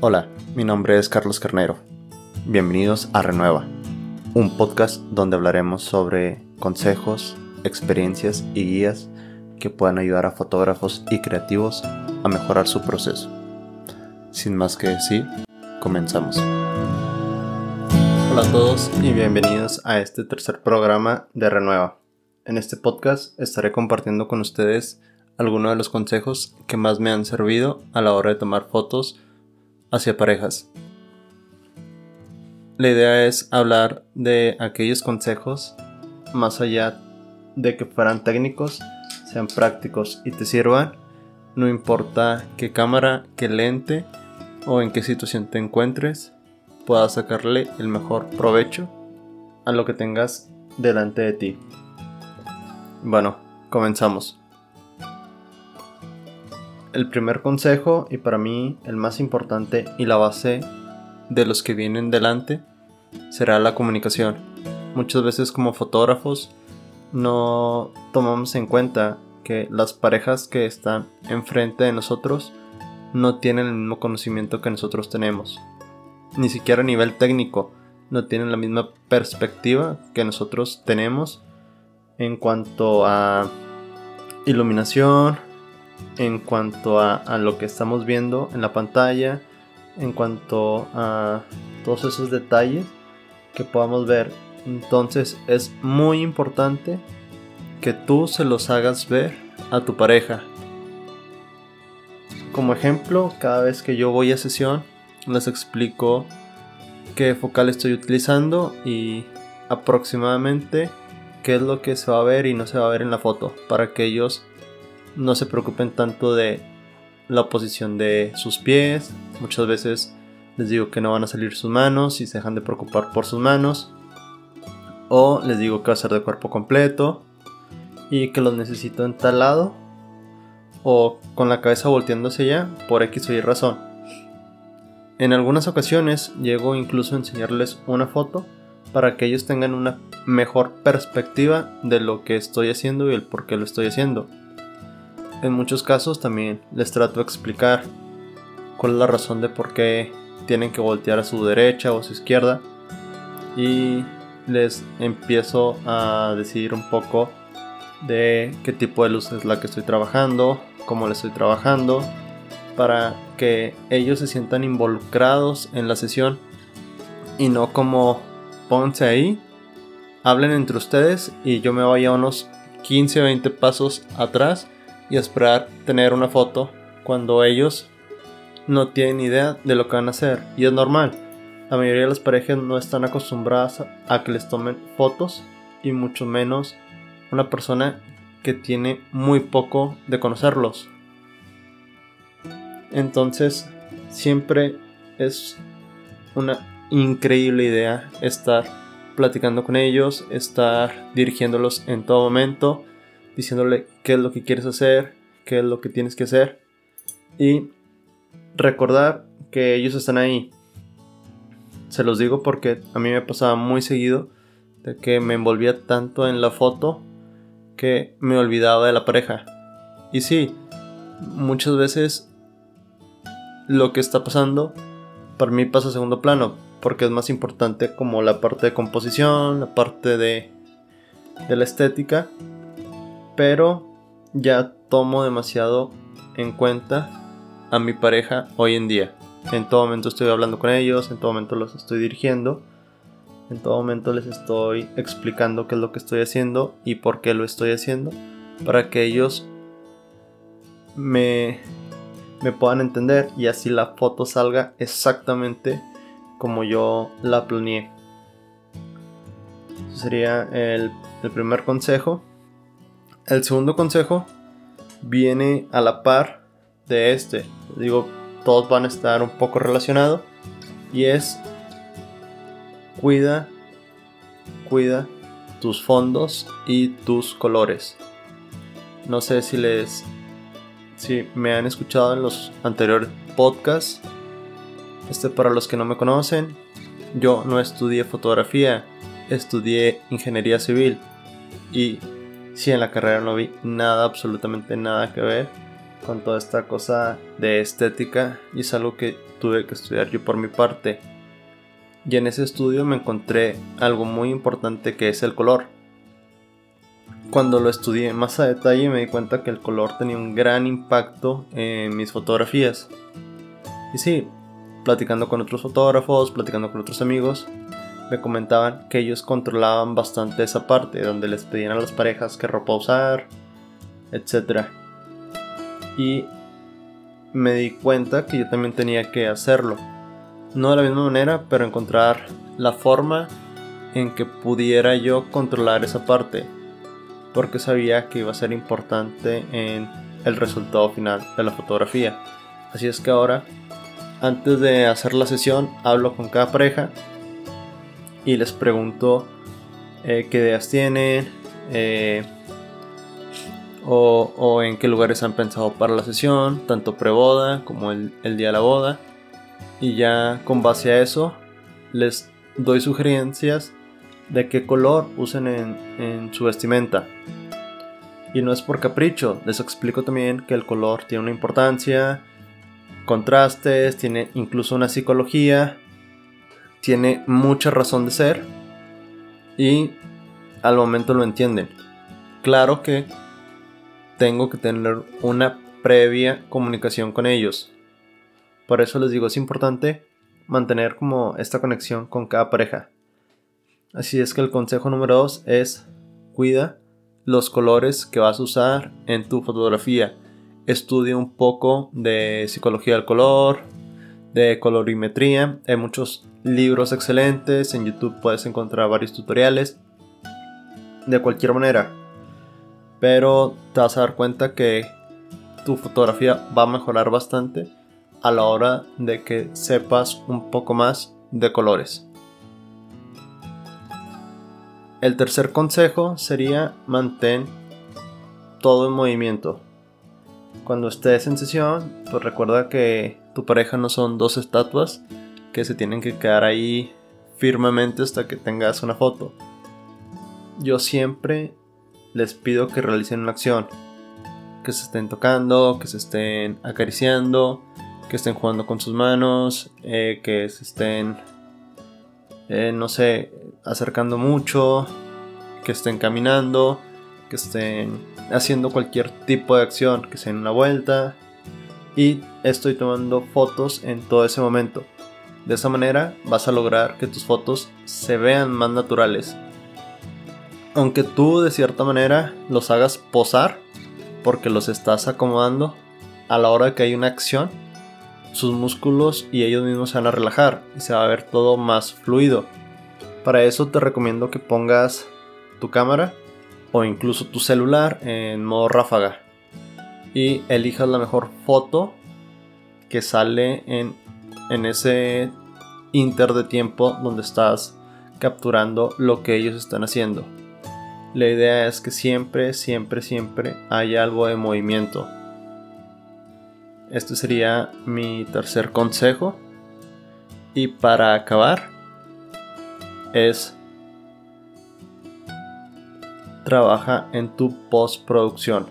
Hola, mi nombre es Carlos Carnero. Bienvenidos a Renueva, un podcast donde hablaremos sobre consejos, experiencias y guías que puedan ayudar a fotógrafos y creativos a mejorar su proceso. Sin más que decir, comenzamos. Hola a todos y bienvenidos a este tercer programa de Renueva. En este podcast estaré compartiendo con ustedes algunos de los consejos que más me han servido a la hora de tomar fotos hacia parejas. La idea es hablar de aquellos consejos más allá de que fueran técnicos, sean prácticos y te sirvan, no importa qué cámara, qué lente o en qué situación te encuentres, puedas sacarle el mejor provecho a lo que tengas delante de ti. Bueno, comenzamos. El primer consejo, y para mí el más importante y la base de los que vienen delante, será la comunicación. Muchas veces como fotógrafos no tomamos en cuenta que las parejas que están enfrente de nosotros no tienen el mismo conocimiento que nosotros tenemos. Ni siquiera a nivel técnico no tienen la misma perspectiva que nosotros tenemos en cuanto a iluminación, en cuanto a, lo que estamos viendo en la pantalla, en cuanto a todos esos detalles que podamos ver. Entonces es muy importante que tú se los hagas ver a tu pareja. Como ejemplo, cada vez que yo voy a sesión, les explico qué focal estoy utilizando y aproximadamente qué es lo que se va a ver y no se va a ver en la foto para que ellos no se preocupen tanto de la posición de sus pies. Muchas veces les digo que no van a salir sus manos y se dejan de preocupar por sus manos. O les digo que va a ser de cuerpo completo y que los necesito en tal lado. O con la cabeza volteándose ya por X o Y razón. En algunas ocasiones llego incluso a enseñarles una foto para que ellos tengan una mejor perspectiva de lo que estoy haciendo y el por qué lo estoy haciendo. En muchos casos también les trato de explicar cuál es la razón de por qué tienen que voltear a su derecha o a su izquierda. Y les empiezo a decir un poco de qué tipo de luz es la que estoy trabajando, cómo la estoy trabajando, para que ellos se sientan involucrados en la sesión y no como pónganse ahí, hablen entre ustedes y yo me vaya unos 15 o 20 pasos atrás y esperar tener una foto cuando ellos no tienen idea de lo que van a hacer. Y es normal. La mayoría de las parejas no están acostumbradas a que les tomen fotos y mucho menos una persona que tiene muy poco de conocerlos. Entonces, siempre es una increíble idea estar platicando con ellos, estar dirigiéndolos en todo momento diciéndole qué es lo que quieres hacer, qué es lo que tienes que hacer y recordar que ellos están ahí. Se los digo porque a mí me pasaba muy seguido de que me envolvía tanto en la foto que me olvidaba de la pareja. Y sí, muchas veces lo que está pasando para mí pasa a segundo plano porque es más importante como la parte de composición, la parte de, de la estética pero ya tomo demasiado en cuenta a mi pareja hoy en día. En todo momento estoy hablando con ellos, en todo momento los estoy dirigiendo, en todo momento les estoy explicando qué es lo que estoy haciendo y por qué lo estoy haciendo, para que ellos me, me puedan entender y así la foto salga exactamente como yo la planeé. Sería el primer consejo. El segundo consejo viene a la par de este. Digo, todos van a estar un poco relacionados. Y es cuida, cuida tus fondos y tus colores. No sé si les si me han escuchado en los anteriores podcasts. Este para los que no me conocen, yo no estudié fotografía, estudié ingeniería civil y si en la carrera no vi nada, absolutamente nada que ver con toda esta cosa de estética y es algo que tuve que estudiar yo por mi parte. Y en ese estudio me encontré algo muy importante que es el color. Cuando lo estudié más a detalle me di cuenta que el color tenía un gran impacto en mis fotografías. Y sí, platicando con otros fotógrafos, platicando con otros amigos, me comentaban que ellos controlaban bastante esa parte, donde les pedían a las parejas qué ropa usar, etc. Y me di cuenta que yo también tenía que hacerlo. No de la misma manera, pero encontrar la forma en que pudiera yo controlar esa parte. Porque sabía que iba a ser importante en el resultado final de la fotografía. Así es que ahora, antes de hacer la sesión, hablo con cada pareja y les pregunto eh, qué ideas tienen eh, o, en qué lugares han pensado para la sesión, tanto pre-boda como el, día de la boda. Y ya con base a eso les doy sugerencias de qué color usen en su vestimenta. Y no es por capricho, les explico también que el color tiene una importancia, contrastes, tiene incluso una psicología tiene mucha razón de ser y al momento lo entienden. Claro que tengo que tener una previa comunicación con ellos. Por eso les digo, es importante mantener como esta conexión con cada pareja. Así es que el consejo número 2 es cuida los colores que vas a usar en tu fotografía. Estudia un poco de psicología del color, de colorimetría. Hay muchos libros excelentes, en YouTube puedes encontrar varios tutoriales. De cualquier manera. Pero te vas a dar cuenta que tu fotografía va a mejorar bastante a la hora de que sepas un poco más de colores. El tercer consejo sería mantén todo en movimiento. Cuando estés en sesión, pues recuerda que tu pareja no son dos estatuas que se tienen que quedar ahí firmemente hasta que tengas una foto. Yo siempre les pido que realicen una acción, que se estén tocando, que se estén acariciando, que estén jugando con sus manos, eh, que se estén, eh, no sé, acercando mucho, que estén caminando, que estén haciendo cualquier tipo de acción, que se den una vuelta, y estoy tomando fotos en todo ese momento. De esa manera vas a lograr que tus fotos se vean más naturales. Aunque tú de cierta manera los hagas posar porque los estás acomodando a la hora que hay una acción, sus músculos y ellos mismos se van a relajar y se va a ver todo más fluido. Para eso te recomiendo que pongas tu cámara o incluso tu celular en modo ráfaga y elijas la mejor foto que sale en, en ese inter de tiempo donde estás capturando lo que ellos están haciendo. La idea es que siempre, siempre, siempre haya algo de movimiento. Este sería mi tercer consejo. Y para acabar, es trabaja en tu postproducción.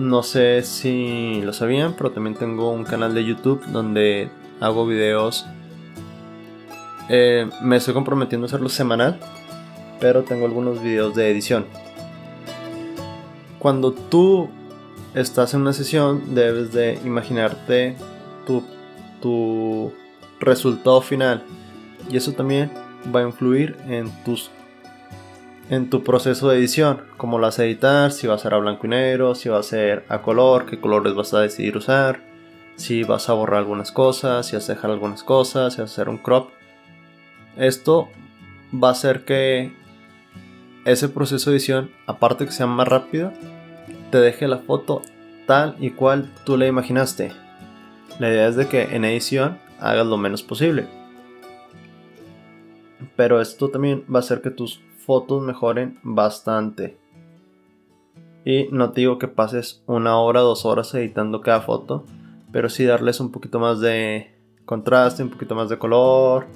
No sé si lo sabían, pero también tengo un canal de YouTube donde hago videos. Eh, me estoy comprometiendo a hacerlo semanal, pero tengo algunos videos de edición. Cuando tú estás en una sesión, debes de imaginarte tu, tu resultado final. Y eso también va a influir en tus en tu proceso de edición, cómo lo vas a editar, si va a ser a blanco y negro, si va a ser a color, qué colores vas a decidir usar, si vas a borrar algunas cosas, si vas a dejar algunas cosas, si vas a hacer un crop. Esto va a hacer que ese proceso de edición, aparte que sea más rápido, te deje la foto tal y cual tú la imaginaste. La idea es de que en edición hagas lo menos posible. Pero esto también va a hacer que tus fotos mejoren bastante. Y no te digo que pases una hora, dos horas editando cada foto, pero sí darles un poquito más de contraste, un poquito más de color,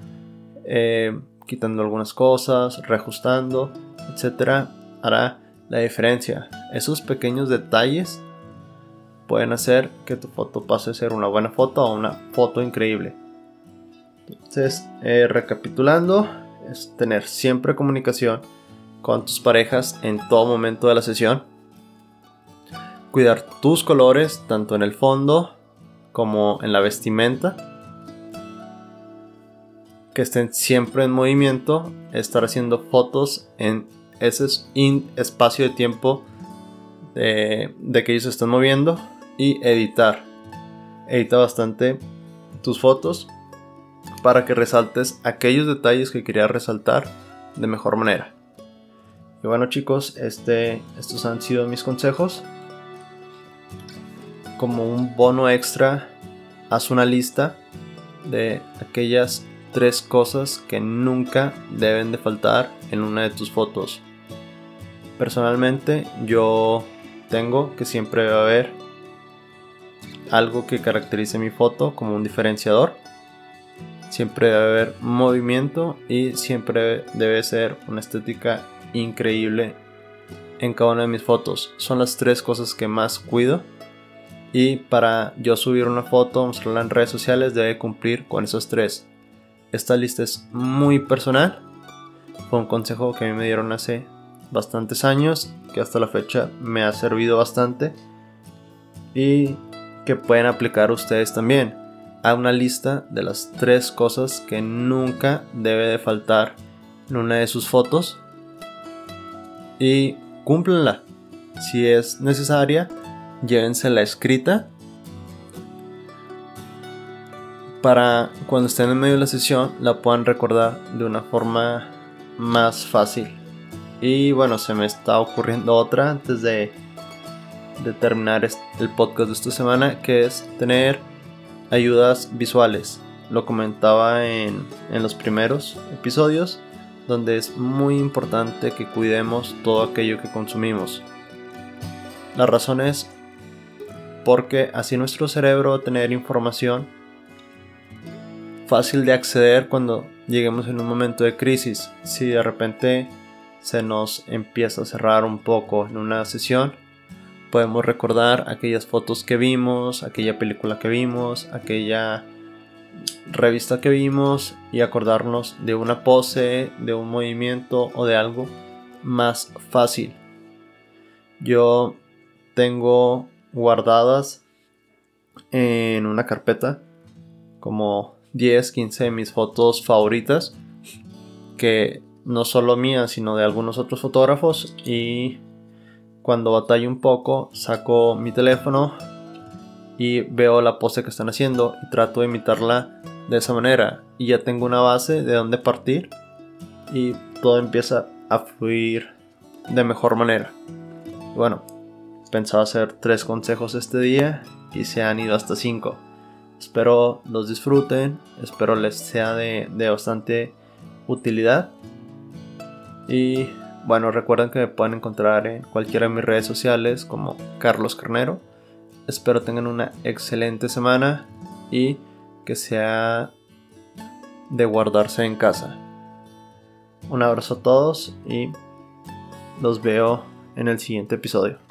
eh, quitando algunas cosas, reajustando, etcétera, hará la diferencia. Esos pequeños detalles pueden hacer que tu foto pase a ser una buena foto o una foto increíble. Entonces, eh, recapitulando, es tener siempre comunicación con tus parejas en todo momento de la sesión. Cuidar tus colores, tanto en el fondo como en la vestimenta. Que estén siempre en movimiento. Estar haciendo fotos en ese espacio de tiempo de, que ellos se están moviendo. Y editar. Edita bastante tus fotos para que resaltes aquellos detalles que querías resaltar de mejor manera. Y bueno chicos, este, estos han sido mis consejos. Como un bono extra, haz una lista de aquellas tres cosas que nunca deben de faltar en una de tus fotos. Personalmente yo tengo que siempre debe haber algo que caracterice mi foto como un diferenciador siempre debe haber movimiento y siempre debe ser una estética increíble en cada una de mis fotos. Son las tres cosas que más cuido. Y para yo subir una foto, mostrarla en redes sociales, debe cumplir con esos tres. Esta lista es muy personal. Fue un consejo que a mí me dieron hace bastantes años, que hasta la fecha me ha servido bastante. Y que pueden aplicar ustedes también a una lista de las tres cosas que nunca debe de faltar en una de sus fotos y cúmplenla. Si es necesaria, llévensela escrita para cuando estén en medio de la sesión la puedan recordar de una forma más fácil. Y bueno, se me está ocurriendo otra antes de, de terminar el podcast de esta semana, que es tener ayudas visuales. Lo comentaba en, los primeros episodios, donde es muy importante que cuidemos todo aquello que consumimos. La razón es porque así nuestro cerebro va a tener información fácil de acceder cuando lleguemos en un momento de crisis. Si de repente se nos empieza a cerrar un poco en una sesión, podemos recordar aquellas fotos que vimos, aquella película que vimos, aquella revista que vimos y acordarnos de una pose, de un movimiento o de algo más fácil. Yo tengo guardadas en una carpeta como 10, 15 de mis fotos favoritas que no solo mías sino de algunos otros fotógrafos y cuando batallo un poco, saco mi teléfono y veo la pose que están haciendo y trato de imitarla de esa manera. Y ya tengo una base de dónde partir y todo empieza a fluir de mejor manera. bueno, pensaba hacer tres consejos este día y se han ido hasta cinco. Espero los disfruten, espero les sea de, de bastante utilidad. Y bueno, recuerden que me pueden encontrar en cualquiera de mis redes sociales como Carlos Carnero. Espero tengan una excelente semana y que sea de guardarse en casa. Un abrazo a todos y los veo en el siguiente episodio.